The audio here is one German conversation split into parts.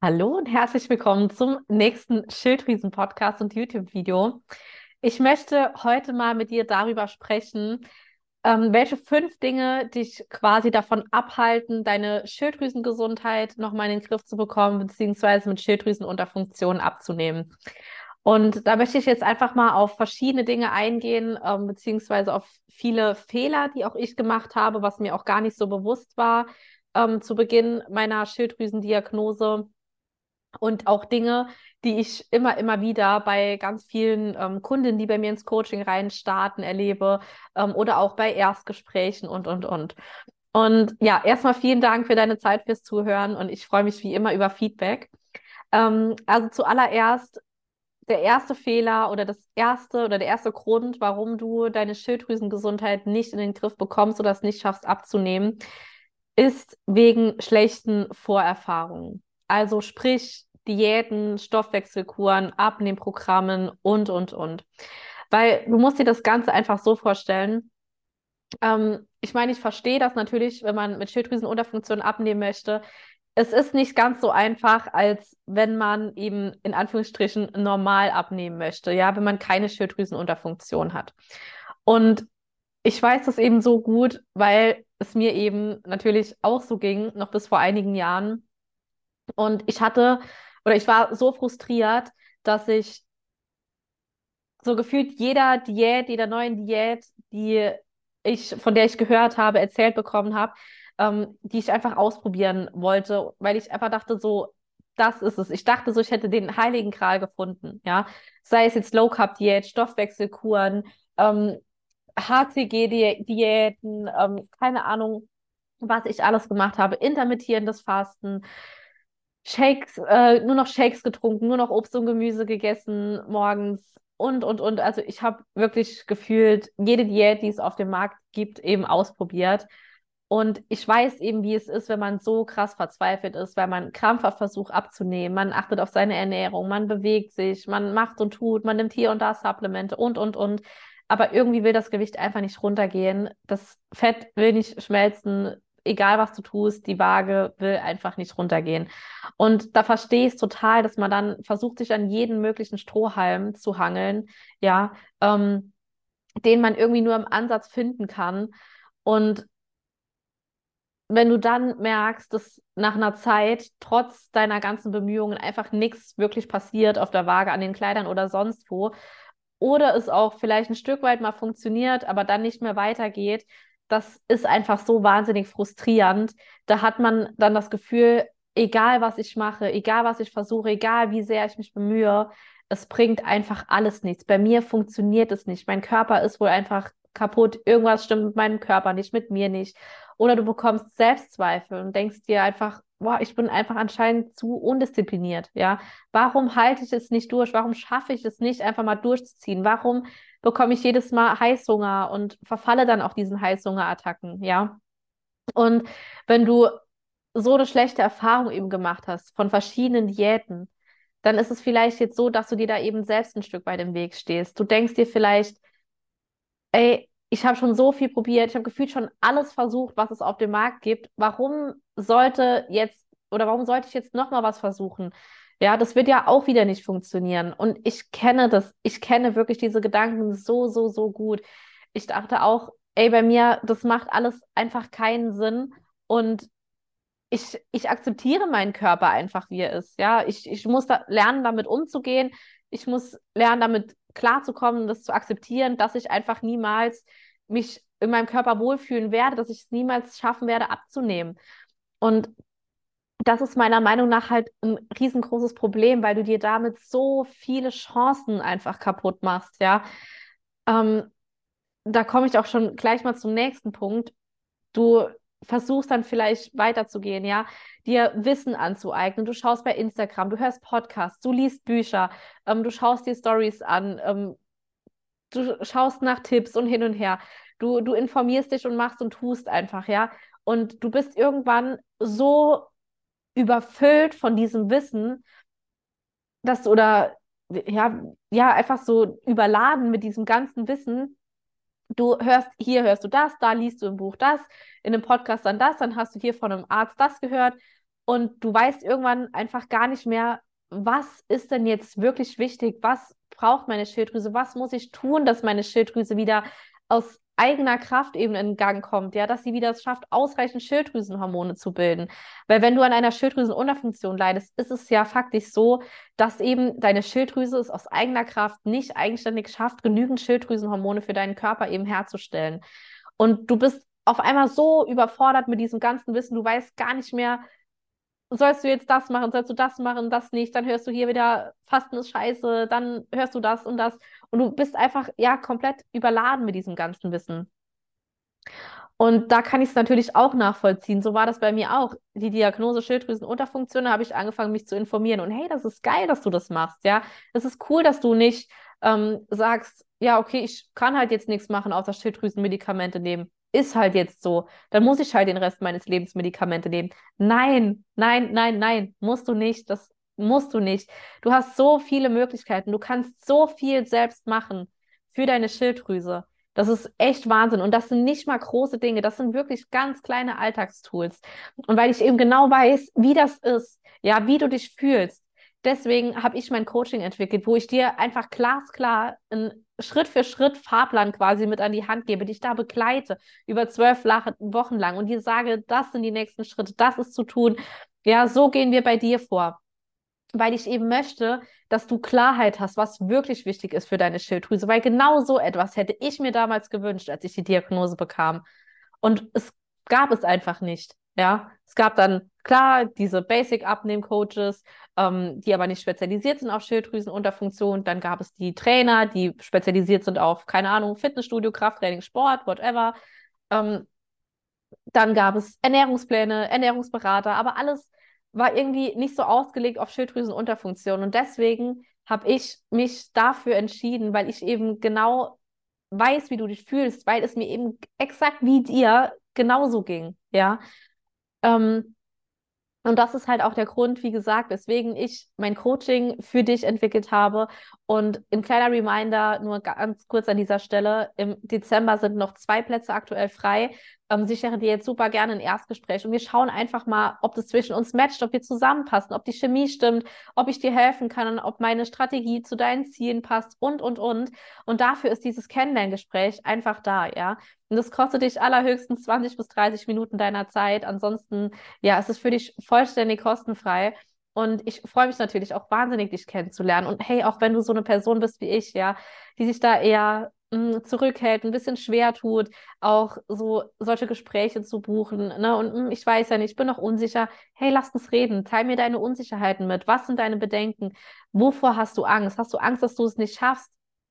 Hallo und herzlich willkommen zum nächsten Schilddrüsen-Podcast und YouTube-Video. Ich möchte heute mal mit dir darüber sprechen, ähm, welche fünf Dinge dich quasi davon abhalten, deine Schilddrüsengesundheit nochmal in den Griff zu bekommen, beziehungsweise mit Schilddrüsenunterfunktion abzunehmen. Und da möchte ich jetzt einfach mal auf verschiedene Dinge eingehen, ähm, beziehungsweise auf viele Fehler, die auch ich gemacht habe, was mir auch gar nicht so bewusst war ähm, zu Beginn meiner Schilddrüsendiagnose und auch Dinge, die ich immer, immer wieder bei ganz vielen ähm, Kunden, die bei mir ins Coaching rein starten, erlebe ähm, oder auch bei Erstgesprächen und, und, und. Und ja, erstmal vielen Dank für deine Zeit fürs Zuhören und ich freue mich wie immer über Feedback. Ähm, also zuallererst der erste Fehler oder das erste oder der erste Grund, warum du deine Schilddrüsengesundheit nicht in den Griff bekommst oder es nicht schaffst abzunehmen, ist wegen schlechten Vorerfahrungen. Also sprich Diäten, Stoffwechselkuren, Abnehmprogrammen und, und, und. Weil du musst dir das Ganze einfach so vorstellen. Ähm, ich meine, ich verstehe das natürlich, wenn man mit Schilddrüsenunterfunktion abnehmen möchte. Es ist nicht ganz so einfach, als wenn man eben in Anführungsstrichen normal abnehmen möchte, ja, wenn man keine Schilddrüsenunterfunktion hat. Und ich weiß das eben so gut, weil es mir eben natürlich auch so ging, noch bis vor einigen Jahren und ich hatte, oder ich war so frustriert, dass ich so gefühlt jeder Diät, jeder neuen Diät, die ich, von der ich gehört habe, erzählt bekommen habe, ähm, die ich einfach ausprobieren wollte, weil ich einfach dachte, so, das ist es. Ich dachte so, ich hätte den heiligen Gral gefunden, ja. Sei es jetzt Low Carb Diät, Stoffwechselkuren, ähm, HCG-Diäten, ähm, keine Ahnung, was ich alles gemacht habe, intermittierendes Fasten, Shakes, äh, nur noch Shakes getrunken, nur noch Obst und Gemüse gegessen morgens und, und, und. Also ich habe wirklich gefühlt jede Diät, die es auf dem Markt gibt, eben ausprobiert. Und ich weiß eben, wie es ist, wenn man so krass verzweifelt ist, weil man krampfhaft versucht abzunehmen, man achtet auf seine Ernährung, man bewegt sich, man macht und tut, man nimmt hier und da Supplemente und, und, und. Aber irgendwie will das Gewicht einfach nicht runtergehen. Das Fett will nicht schmelzen egal was du tust, die Waage will einfach nicht runtergehen. Und da verstehe ich es total, dass man dann versucht, sich an jeden möglichen Strohhalm zu hangeln, ja, ähm, den man irgendwie nur im Ansatz finden kann. Und wenn du dann merkst, dass nach einer Zeit trotz deiner ganzen Bemühungen einfach nichts wirklich passiert auf der Waage, an den Kleidern oder sonst wo, oder es auch vielleicht ein Stück weit mal funktioniert, aber dann nicht mehr weitergeht, das ist einfach so wahnsinnig frustrierend. Da hat man dann das Gefühl, egal was ich mache, egal was ich versuche, egal wie sehr ich mich bemühe, es bringt einfach alles nichts. Bei mir funktioniert es nicht. Mein Körper ist wohl einfach kaputt. Irgendwas stimmt mit meinem Körper nicht, mit mir nicht. Oder du bekommst Selbstzweifel und denkst dir einfach, boah, ich bin einfach anscheinend zu undiszipliniert, ja. Warum halte ich es nicht durch? Warum schaffe ich es nicht, einfach mal durchzuziehen? Warum bekomme ich jedes Mal Heißhunger und verfalle dann auch diesen Heißhungerattacken, ja. Und wenn du so eine schlechte Erfahrung eben gemacht hast von verschiedenen Diäten, dann ist es vielleicht jetzt so, dass du dir da eben selbst ein Stück weit im Weg stehst. Du denkst dir vielleicht, ey, ich habe schon so viel probiert, ich habe gefühlt schon alles versucht, was es auf dem Markt gibt. Warum sollte jetzt oder warum sollte ich jetzt noch mal was versuchen? Ja, das wird ja auch wieder nicht funktionieren. Und ich kenne das, ich kenne wirklich diese Gedanken so, so, so gut. Ich dachte auch, ey, bei mir, das macht alles einfach keinen Sinn. Und ich, ich akzeptiere meinen Körper einfach, wie er ist. Ja, ich, ich muss da lernen, damit umzugehen. Ich muss lernen, damit klarzukommen, das zu akzeptieren, dass ich einfach niemals mich in meinem Körper wohlfühlen werde, dass ich es niemals schaffen werde, abzunehmen. Und das ist meiner Meinung nach halt ein riesengroßes Problem, weil du dir damit so viele Chancen einfach kaputt machst, ja. Ähm, da komme ich auch schon gleich mal zum nächsten Punkt. Du versuchst dann vielleicht weiterzugehen, ja, dir Wissen anzueignen. Du schaust bei Instagram, du hörst Podcasts, du liest Bücher, ähm, du schaust dir Stories an, ähm, du schaust nach Tipps und hin und her. Du, du informierst dich und machst und tust einfach, ja. Und du bist irgendwann so überfüllt von diesem Wissen, dass oder ja, ja, einfach so überladen mit diesem ganzen Wissen. Du hörst, hier hörst du das, da liest du im Buch das, in einem Podcast dann das, dann hast du hier von einem Arzt das gehört und du weißt irgendwann einfach gar nicht mehr, was ist denn jetzt wirklich wichtig? Was braucht meine Schilddrüse? Was muss ich tun, dass meine Schilddrüse wieder aus eigener Kraft eben in Gang kommt, ja, dass sie wieder es schafft, ausreichend Schilddrüsenhormone zu bilden. Weil wenn du an einer Schilddrüsenunterfunktion leidest, ist es ja faktisch so, dass eben deine Schilddrüse es aus eigener Kraft nicht eigenständig schafft, genügend Schilddrüsenhormone für deinen Körper eben herzustellen. Und du bist auf einmal so überfordert mit diesem ganzen Wissen, du weißt gar nicht mehr, sollst du jetzt das machen, sollst du das machen, das nicht, dann hörst du hier wieder, Fasten ist scheiße, dann hörst du das und das. Und du bist einfach, ja, komplett überladen mit diesem ganzen Wissen. Und da kann ich es natürlich auch nachvollziehen. So war das bei mir auch. Die Diagnose Schilddrüsenunterfunktion, da habe ich angefangen, mich zu informieren. Und hey, das ist geil, dass du das machst, ja. Es ist cool, dass du nicht ähm, sagst, ja, okay, ich kann halt jetzt nichts machen, außer Schilddrüsenmedikamente nehmen ist halt jetzt so. Dann muss ich halt den Rest meines Lebens Medikamente nehmen. Nein, nein, nein, nein, musst du nicht. Das musst du nicht. Du hast so viele Möglichkeiten. Du kannst so viel selbst machen für deine Schilddrüse. Das ist echt Wahnsinn. Und das sind nicht mal große Dinge. Das sind wirklich ganz kleine Alltagstools. Und weil ich eben genau weiß, wie das ist, ja, wie du dich fühlst, deswegen habe ich mein Coaching entwickelt, wo ich dir einfach glasklar einen Schritt für Schritt Fahrplan quasi mit an die Hand gebe, dich da begleite über zwölf Wochen lang und dir sage, das sind die nächsten Schritte, das ist zu tun. Ja, so gehen wir bei dir vor. Weil ich eben möchte, dass du Klarheit hast, was wirklich wichtig ist für deine Schilddrüse. Weil genau so etwas hätte ich mir damals gewünscht, als ich die Diagnose bekam. Und es gab es einfach nicht. Ja, es gab dann klar diese Basic-Abnehm-Coaches, ähm, die aber nicht spezialisiert sind auf Schilddrüsenunterfunktion. Dann gab es die Trainer, die spezialisiert sind auf, keine Ahnung, Fitnessstudio, Krafttraining, Sport, whatever. Ähm, dann gab es Ernährungspläne, Ernährungsberater, aber alles war irgendwie nicht so ausgelegt auf Schilddrüsenunterfunktion. Und deswegen habe ich mich dafür entschieden, weil ich eben genau weiß, wie du dich fühlst, weil es mir eben exakt wie dir genauso ging. Ja. Ähm, und das ist halt auch der Grund, wie gesagt, weswegen ich mein Coaching für dich entwickelt habe. Und ein kleiner Reminder, nur ganz kurz an dieser Stelle, im Dezember sind noch zwei Plätze aktuell frei ähm, sichere dir jetzt super gerne ein Erstgespräch und wir schauen einfach mal, ob das zwischen uns matcht, ob wir zusammenpassen, ob die Chemie stimmt, ob ich dir helfen kann, ob meine Strategie zu deinen Zielen passt und, und, und. Und dafür ist dieses Kennenlerngespräch einfach da, ja. Und das kostet dich allerhöchstens 20 bis 30 Minuten deiner Zeit. Ansonsten, ja, es ist für dich vollständig kostenfrei. Und ich freue mich natürlich auch wahnsinnig, dich kennenzulernen. Und hey, auch wenn du so eine Person bist wie ich, ja, die sich da eher mh, zurückhält, ein bisschen schwer tut, auch so solche Gespräche zu buchen. Ne? Und mh, ich weiß ja nicht, ich bin noch unsicher. Hey, lass uns reden. Teil mir deine Unsicherheiten mit. Was sind deine Bedenken? Wovor hast du Angst? Hast du Angst, dass du es nicht schaffst?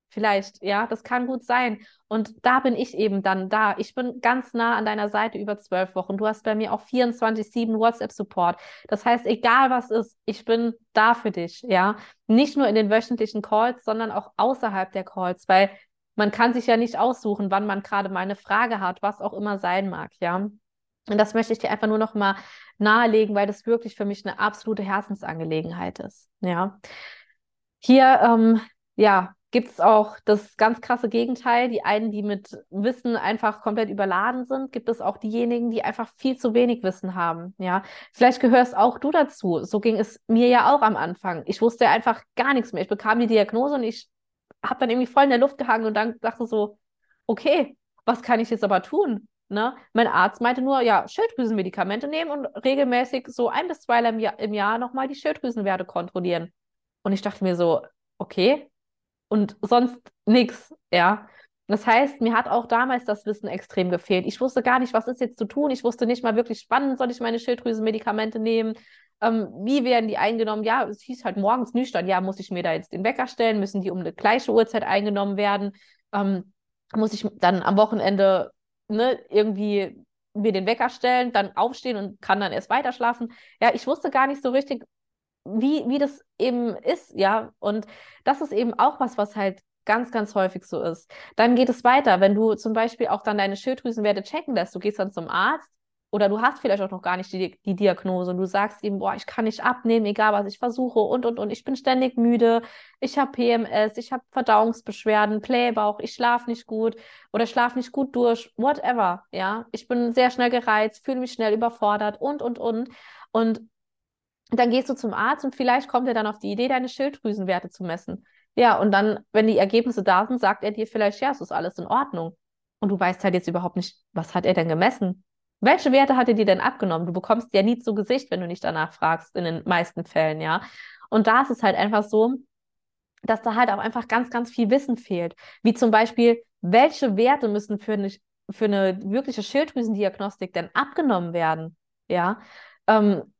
Vielleicht, ja, das kann gut sein. Und da bin ich eben dann da. Ich bin ganz nah an deiner Seite über zwölf Wochen. Du hast bei mir auch 24-7 WhatsApp-Support. Das heißt, egal was ist, ich bin da für dich, ja. Nicht nur in den wöchentlichen Calls, sondern auch außerhalb der Calls, weil man kann sich ja nicht aussuchen, wann man gerade mal eine Frage hat, was auch immer sein mag, ja. Und das möchte ich dir einfach nur noch mal nahelegen, weil das wirklich für mich eine absolute Herzensangelegenheit ist, ja. Hier, ähm, ja, gibt es auch das ganz krasse Gegenteil. Die einen, die mit Wissen einfach komplett überladen sind, gibt es auch diejenigen, die einfach viel zu wenig Wissen haben. Ja, vielleicht gehörst auch du dazu. So ging es mir ja auch am Anfang. Ich wusste einfach gar nichts mehr. Ich bekam die Diagnose und ich habe dann irgendwie voll in der Luft gehangen und dann dachte so, okay, was kann ich jetzt aber tun? Ne? Mein Arzt meinte nur, ja, Schilddrüsenmedikamente nehmen und regelmäßig so ein bis zweimal im Jahr, im Jahr nochmal die Schilddrüsenwerte kontrollieren. Und ich dachte mir so, okay, und sonst nichts, ja. Das heißt, mir hat auch damals das Wissen extrem gefehlt. Ich wusste gar nicht, was ist jetzt zu tun. Ich wusste nicht mal wirklich, wann soll ich meine Schilddrüsenmedikamente nehmen. Ähm, wie werden die eingenommen? Ja, es hieß halt morgens nüchtern. Ja, muss ich mir da jetzt den Wecker stellen? Müssen die um eine gleiche Uhrzeit eingenommen werden? Ähm, muss ich dann am Wochenende ne, irgendwie mir den Wecker stellen, dann aufstehen und kann dann erst weiter schlafen? Ja, ich wusste gar nicht so richtig, wie, wie das eben ist, ja. Und das ist eben auch was, was halt ganz, ganz häufig so ist. Dann geht es weiter, wenn du zum Beispiel auch dann deine Schilddrüsenwerte checken lässt. Du gehst dann zum Arzt oder du hast vielleicht auch noch gar nicht die, die Diagnose und du sagst ihm, boah, ich kann nicht abnehmen, egal was ich versuche und und und, ich bin ständig müde, ich habe PMS, ich habe Verdauungsbeschwerden, Blähbauch, ich schlafe nicht gut oder schlafe nicht gut durch, whatever, ja. Ich bin sehr schnell gereizt, fühle mich schnell überfordert und und und. Und dann gehst du zum Arzt und vielleicht kommt er dann auf die Idee, deine Schilddrüsenwerte zu messen. Ja, und dann, wenn die Ergebnisse da sind, sagt er dir vielleicht, ja, es ist alles in Ordnung. Und du weißt halt jetzt überhaupt nicht, was hat er denn gemessen? Welche Werte hat er dir denn abgenommen? Du bekommst ja nie zu Gesicht, wenn du nicht danach fragst, in den meisten Fällen, ja. Und da ist es halt einfach so, dass da halt auch einfach ganz, ganz viel Wissen fehlt. Wie zum Beispiel, welche Werte müssen für eine, für eine wirkliche Schilddrüsendiagnostik denn abgenommen werden? Ja. Ähm,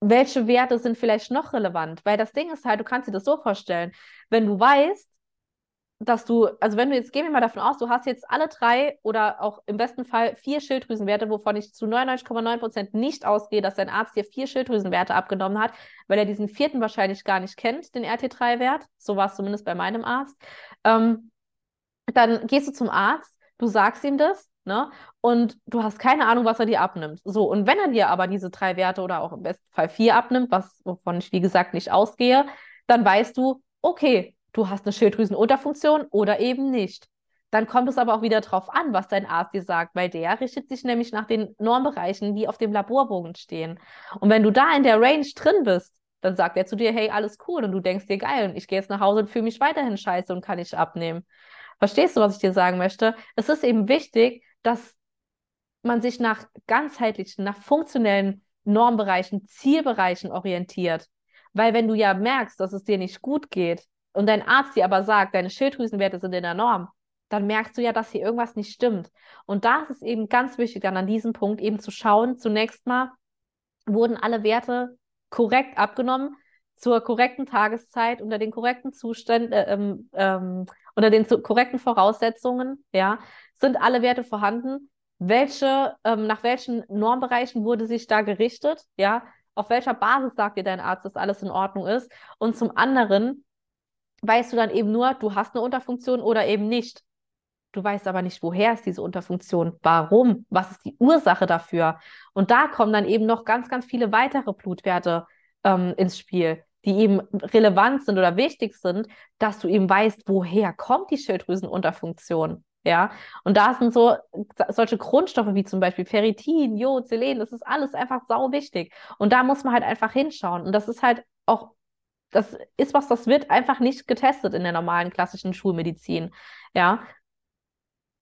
welche Werte sind vielleicht noch relevant? Weil das Ding ist halt, du kannst dir das so vorstellen, wenn du weißt, dass du, also wenn du jetzt, gehen wir mal davon aus, du hast jetzt alle drei oder auch im besten Fall vier Schilddrüsenwerte, wovon ich zu 99,9 Prozent nicht ausgehe, dass dein Arzt dir vier Schilddrüsenwerte abgenommen hat, weil er diesen vierten wahrscheinlich gar nicht kennt, den RT3-Wert. So war es zumindest bei meinem Arzt. Ähm, dann gehst du zum Arzt, du sagst ihm das, ne? Und du hast keine Ahnung, was er dir abnimmt. So, und wenn er dir aber diese drei Werte oder auch im besten Fall vier abnimmt, was, wovon ich wie gesagt nicht ausgehe, dann weißt du, okay, du hast eine Schilddrüsenunterfunktion oder eben nicht. Dann kommt es aber auch wieder darauf an, was dein Arzt dir sagt, weil der richtet sich nämlich nach den Normbereichen, die auf dem Laborbogen stehen. Und wenn du da in der Range drin bist, dann sagt er zu dir, hey, alles cool. Und du denkst dir, geil, und ich gehe jetzt nach Hause und fühle mich weiterhin scheiße und kann nicht abnehmen. Verstehst du, was ich dir sagen möchte? Es ist eben wichtig, dass man sich nach ganzheitlichen, nach funktionellen Normbereichen, Zielbereichen orientiert. Weil wenn du ja merkst, dass es dir nicht gut geht, und dein Arzt dir aber sagt, deine Schilddrüsenwerte sind in der Norm, dann merkst du ja, dass hier irgendwas nicht stimmt. Und da ist es eben ganz wichtig, dann an diesem Punkt eben zu schauen, zunächst mal, wurden alle Werte korrekt abgenommen, zur korrekten Tageszeit, unter den korrekten Zuständen, äh, ähm, ähm, unter den korrekten Voraussetzungen, ja, sind alle Werte vorhanden. Welche, ähm, nach welchen Normbereichen wurde sich da gerichtet, ja, auf welcher Basis sagt dir dein Arzt, dass alles in Ordnung ist? Und zum anderen, weißt du dann eben nur, du hast eine Unterfunktion oder eben nicht. Du weißt aber nicht, woher ist diese Unterfunktion, warum, was ist die Ursache dafür. Und da kommen dann eben noch ganz, ganz viele weitere Blutwerte ähm, ins Spiel, die eben relevant sind oder wichtig sind, dass du eben weißt, woher kommt die Schilddrüsenunterfunktion. Ja, und da sind so solche Grundstoffe wie zum Beispiel Ferritin, Jod, Selen, das ist alles einfach sau wichtig. Und da muss man halt einfach hinschauen. Und das ist halt auch das ist was, das wird einfach nicht getestet in der normalen klassischen Schulmedizin. Ja.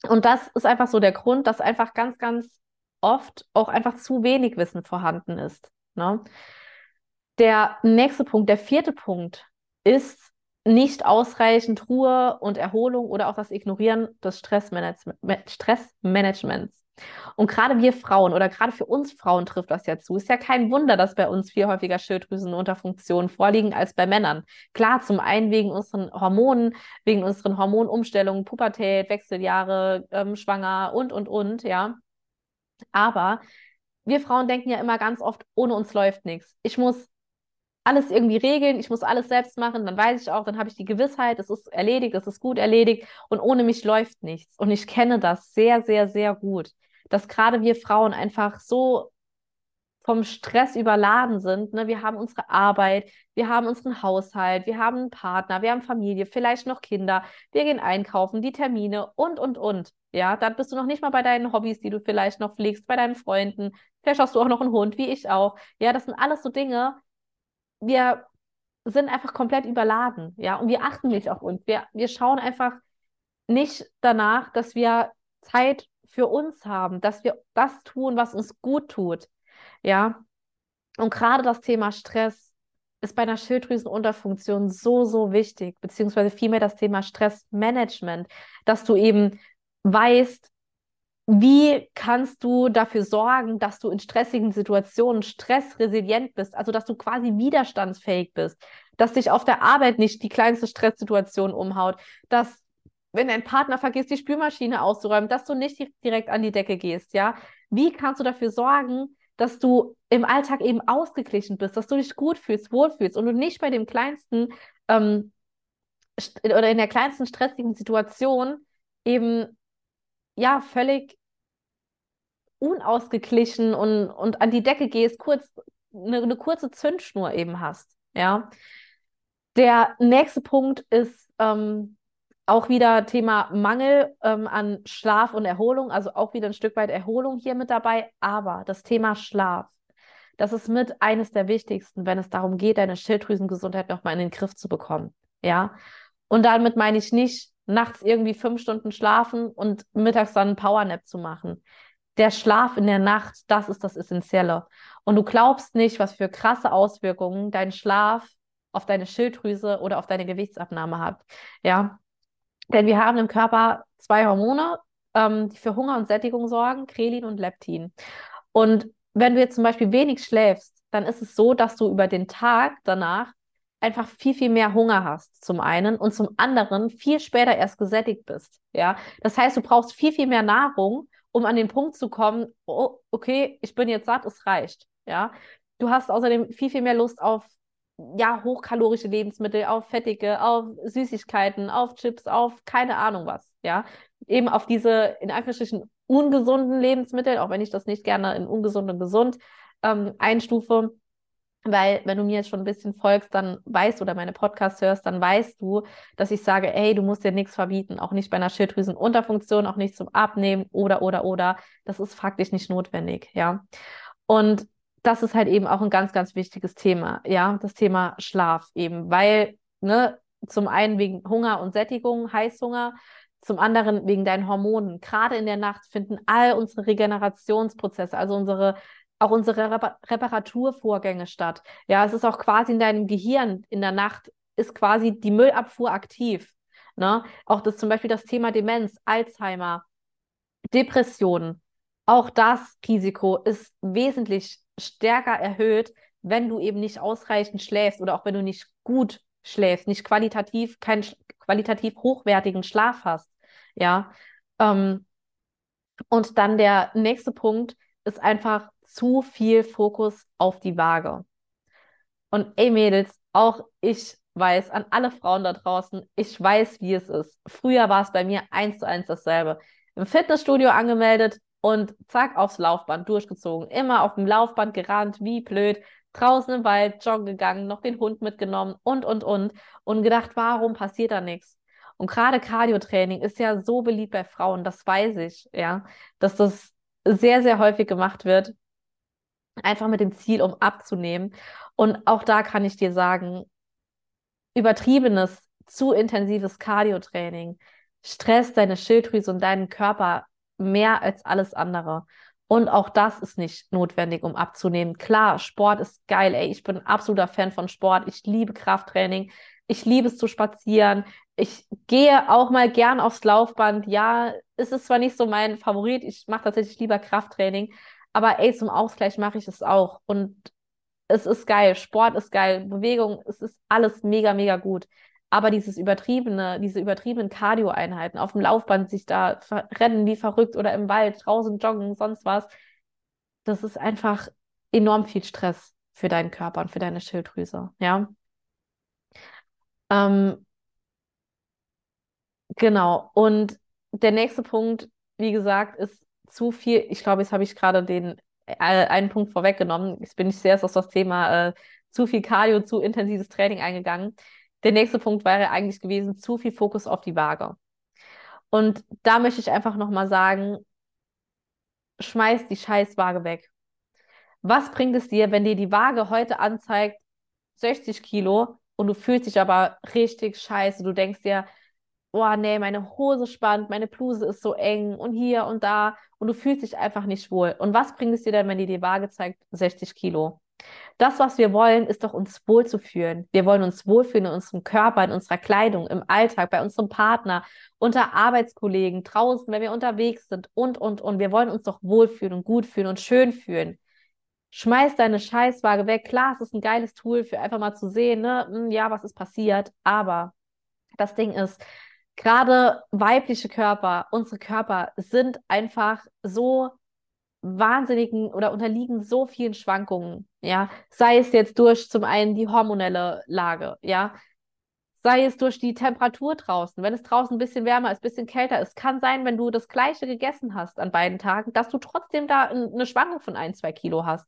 Und das ist einfach so der Grund, dass einfach ganz, ganz oft auch einfach zu wenig Wissen vorhanden ist. Ne? Der nächste Punkt, der vierte Punkt, ist nicht ausreichend Ruhe und Erholung oder auch das Ignorieren des Stressmanagements. Und gerade wir Frauen oder gerade für uns Frauen trifft das ja zu. Ist ja kein Wunder, dass bei uns viel häufiger Schilddrüsenunterfunktionen vorliegen als bei Männern. Klar, zum einen wegen unseren Hormonen, wegen unseren Hormonumstellungen, Pubertät, Wechseljahre, ähm, schwanger und, und, und, ja. Aber wir Frauen denken ja immer ganz oft, ohne uns läuft nichts. Ich muss alles irgendwie regeln, ich muss alles selbst machen, dann weiß ich auch, dann habe ich die Gewissheit, es ist erledigt, es ist gut erledigt und ohne mich läuft nichts. Und ich kenne das sehr, sehr, sehr gut dass gerade wir Frauen einfach so vom Stress überladen sind. Ne? Wir haben unsere Arbeit, wir haben unseren Haushalt, wir haben einen Partner, wir haben Familie, vielleicht noch Kinder, wir gehen einkaufen, die Termine und, und, und. Ja, dann bist du noch nicht mal bei deinen Hobbys, die du vielleicht noch pflegst, bei deinen Freunden. Vielleicht hast du auch noch einen Hund, wie ich auch. Ja, das sind alles so Dinge. Wir sind einfach komplett überladen. Ja, und wir achten nicht auf uns. Wir, wir schauen einfach nicht danach, dass wir Zeit für uns haben, dass wir das tun, was uns gut tut. Ja. Und gerade das Thema Stress ist bei einer Schilddrüsenunterfunktion so, so wichtig, beziehungsweise vielmehr das Thema Stressmanagement, dass du eben weißt, wie kannst du dafür sorgen, dass du in stressigen Situationen stressresilient bist, also dass du quasi widerstandsfähig bist, dass dich auf der Arbeit nicht die kleinste Stresssituation umhaut, dass wenn dein Partner vergisst, die Spülmaschine auszuräumen, dass du nicht direkt an die Decke gehst, ja? Wie kannst du dafür sorgen, dass du im Alltag eben ausgeglichen bist, dass du dich gut fühlst, wohlfühlst und du nicht bei dem kleinsten ähm, oder in der kleinsten stressigen Situation eben ja völlig unausgeglichen und, und an die Decke gehst, kurz eine, eine kurze Zündschnur eben hast, ja. Der nächste Punkt ist ähm, auch wieder Thema Mangel ähm, an Schlaf und Erholung, also auch wieder ein Stück weit Erholung hier mit dabei, aber das Thema Schlaf. Das ist mit eines der wichtigsten, wenn es darum geht, deine Schilddrüsengesundheit nochmal in den Griff zu bekommen. Ja. Und damit meine ich nicht, nachts irgendwie fünf Stunden schlafen und mittags dann einen Powernap zu machen. Der Schlaf in der Nacht, das ist das Essentielle. Und du glaubst nicht, was für krasse Auswirkungen dein Schlaf auf deine Schilddrüse oder auf deine Gewichtsabnahme hat. Ja. Denn wir haben im Körper zwei Hormone, ähm, die für Hunger und Sättigung sorgen, Krelin und Leptin. Und wenn du jetzt zum Beispiel wenig schläfst, dann ist es so, dass du über den Tag danach einfach viel, viel mehr Hunger hast, zum einen, und zum anderen viel später erst gesättigt bist. Ja, das heißt, du brauchst viel, viel mehr Nahrung, um an den Punkt zu kommen, oh, okay, ich bin jetzt satt, es reicht. Ja, du hast außerdem viel, viel mehr Lust auf ja, hochkalorische Lebensmittel, auf fettige, auf Süßigkeiten, auf Chips, auf keine Ahnung was, ja. Eben auf diese, in Anführungsstrichen, ungesunden Lebensmittel, auch wenn ich das nicht gerne in ungesund und gesund ähm, einstufe, weil wenn du mir jetzt schon ein bisschen folgst, dann weißt du oder meine Podcasts hörst, dann weißt du, dass ich sage, ey, du musst dir nichts verbieten, auch nicht bei einer Schilddrüsenunterfunktion, auch nicht zum Abnehmen oder, oder, oder. Das ist faktisch nicht notwendig, ja. Und das ist halt eben auch ein ganz, ganz wichtiges Thema, ja, das Thema Schlaf eben, weil, ne, zum einen wegen Hunger und Sättigung, Heißhunger, zum anderen wegen deinen Hormonen. Gerade in der Nacht finden all unsere Regenerationsprozesse, also unsere auch unsere Rep Reparaturvorgänge statt. Ja, es ist auch quasi in deinem Gehirn in der Nacht ist quasi die Müllabfuhr aktiv. Ne? Auch das zum Beispiel das Thema Demenz, Alzheimer, Depressionen. Auch das Risiko ist wesentlich stärker erhöht, wenn du eben nicht ausreichend schläfst oder auch wenn du nicht gut schläfst, nicht qualitativ, keinen qualitativ hochwertigen Schlaf hast. Ja. Ähm, und dann der nächste Punkt ist einfach zu viel Fokus auf die Waage. Und ey Mädels, auch ich weiß, an alle Frauen da draußen, ich weiß, wie es ist. Früher war es bei mir eins zu eins dasselbe. Im Fitnessstudio angemeldet, und zack, aufs Laufband durchgezogen. Immer auf dem Laufband gerannt, wie blöd, draußen im Wald joggen gegangen, noch den Hund mitgenommen und, und, und. Und gedacht, warum passiert da nichts? Und gerade Cardiotraining ist ja so beliebt bei Frauen, das weiß ich, ja, dass das sehr, sehr häufig gemacht wird. Einfach mit dem Ziel, um abzunehmen. Und auch da kann ich dir sagen, übertriebenes, zu intensives Cardiotraining stresst deine Schilddrüse und deinen Körper mehr als alles andere. Und auch das ist nicht notwendig, um abzunehmen. Klar, Sport ist geil, ey. Ich bin absoluter Fan von Sport. Ich liebe Krafttraining. Ich liebe es zu spazieren. Ich gehe auch mal gern aufs Laufband. Ja, es ist zwar nicht so mein Favorit. Ich mache tatsächlich lieber Krafttraining. Aber ey, zum Ausgleich mache ich es auch. Und es ist geil. Sport ist geil. Bewegung, es ist alles mega, mega gut. Aber dieses übertriebene, diese übertriebenen Cardio-Einheiten, auf dem Laufband sich da rennen wie verrückt oder im Wald, draußen joggen, sonst was, das ist einfach enorm viel Stress für deinen Körper und für deine Schilddrüse, ja. Ähm, genau. Und der nächste Punkt, wie gesagt, ist zu viel. Ich glaube, jetzt habe ich gerade den äh, einen Punkt vorweggenommen. Jetzt bin ich sehr auf das Thema äh, zu viel Cardio, zu intensives Training eingegangen. Der nächste Punkt wäre eigentlich gewesen, zu viel Fokus auf die Waage. Und da möchte ich einfach nochmal sagen, schmeiß die Scheißwaage weg. Was bringt es dir, wenn dir die Waage heute anzeigt 60 Kilo und du fühlst dich aber richtig scheiße? Du denkst dir, oh nee, meine Hose spannt, meine Bluse ist so eng und hier und da und du fühlst dich einfach nicht wohl. Und was bringt es dir denn, wenn dir die Waage zeigt 60 Kilo? Das, was wir wollen, ist doch uns wohlzufühlen. Wir wollen uns wohlfühlen in unserem Körper, in unserer Kleidung, im Alltag, bei unserem Partner, unter Arbeitskollegen, draußen, wenn wir unterwegs sind und, und, und. Wir wollen uns doch wohlfühlen und gut fühlen und schön fühlen. Schmeiß deine Scheißwaage weg. Klar, es ist ein geiles Tool für einfach mal zu sehen, ne? Hm, ja, was ist passiert. Aber das Ding ist, gerade weibliche Körper, unsere Körper sind einfach so wahnsinnigen oder unterliegen so vielen Schwankungen, ja, sei es jetzt durch zum einen die hormonelle Lage, ja, sei es durch die Temperatur draußen, wenn es draußen ein bisschen wärmer ist, ein bisschen kälter ist, kann sein, wenn du das Gleiche gegessen hast an beiden Tagen, dass du trotzdem da eine Schwankung von ein, zwei Kilo hast.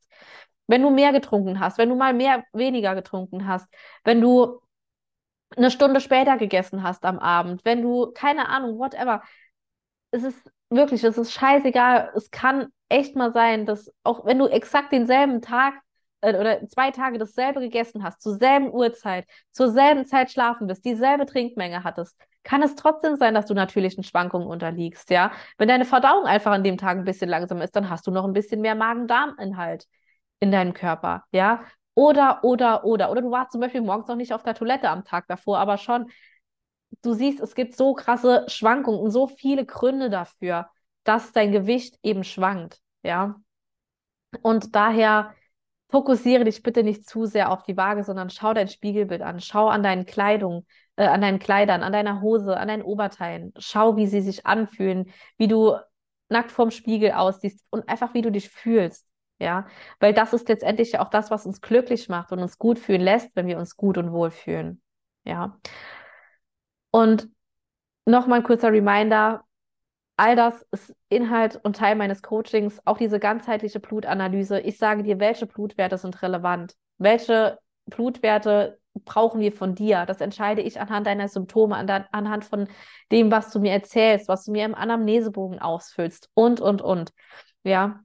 Wenn du mehr getrunken hast, wenn du mal mehr, weniger getrunken hast, wenn du eine Stunde später gegessen hast am Abend, wenn du, keine Ahnung, whatever. Es ist wirklich, es ist scheißegal. Es kann echt mal sein, dass auch wenn du exakt denselben Tag äh, oder zwei Tage dasselbe gegessen hast, zur selben Uhrzeit, zur selben Zeit schlafen bist, dieselbe Trinkmenge hattest, kann es trotzdem sein, dass du natürlichen Schwankungen unterliegst, ja. Wenn deine Verdauung einfach an dem Tag ein bisschen langsam ist, dann hast du noch ein bisschen mehr Magen-Darm-Inhalt in deinem Körper, ja. Oder, oder, oder. Oder du warst zum Beispiel morgens noch nicht auf der Toilette am Tag davor, aber schon, du siehst, es gibt so krasse Schwankungen und so viele Gründe dafür, dass dein Gewicht eben schwankt, ja. Und daher fokussiere dich bitte nicht zu sehr auf die Waage, sondern schau dein Spiegelbild an, schau an deinen Kleidung, äh, an deinen Kleidern, an deiner Hose, an deinen Oberteilen, schau, wie sie sich anfühlen, wie du nackt vorm Spiegel aussiehst und einfach wie du dich fühlst. Ja, weil das ist letztendlich ja auch das, was uns glücklich macht und uns gut fühlen lässt, wenn wir uns gut und wohl fühlen. Ja. Und nochmal ein kurzer Reminder, All das ist Inhalt und Teil meines Coachings, auch diese ganzheitliche Blutanalyse. Ich sage dir, welche Blutwerte sind relevant, welche Blutwerte brauchen wir von dir. Das entscheide ich anhand deiner Symptome, anhand von dem, was du mir erzählst, was du mir im Anamnesebogen ausfüllst und, und, und. Ja.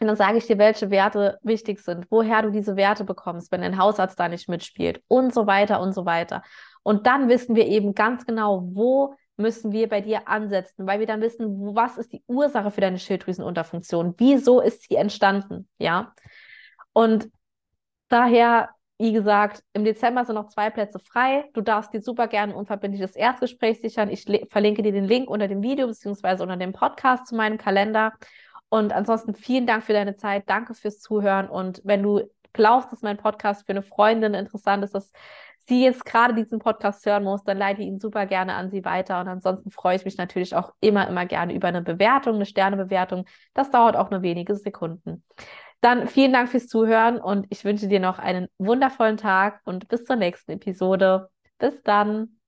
Und dann sage ich dir, welche Werte wichtig sind, woher du diese Werte bekommst, wenn dein Hausarzt da nicht mitspielt und so weiter und so weiter. Und dann wissen wir eben ganz genau, wo müssen wir bei dir ansetzen, weil wir dann wissen, was ist die Ursache für deine Schilddrüsenunterfunktion? Wieso ist sie entstanden? Ja. Und daher, wie gesagt, im Dezember sind noch zwei Plätze frei. Du darfst dir super gerne ein unverbindliches Erstgespräch sichern. Ich verlinke dir den Link unter dem Video beziehungsweise unter dem Podcast zu meinem Kalender. Und ansonsten vielen Dank für deine Zeit. Danke fürs Zuhören. Und wenn du glaubst, dass mein Podcast für eine Freundin interessant ist, dass sie jetzt gerade diesen Podcast hören muss, dann leite ich ihn super gerne an sie weiter. Und ansonsten freue ich mich natürlich auch immer, immer gerne über eine Bewertung, eine Sternebewertung. Das dauert auch nur wenige Sekunden. Dann vielen Dank fürs Zuhören und ich wünsche dir noch einen wundervollen Tag und bis zur nächsten Episode. Bis dann.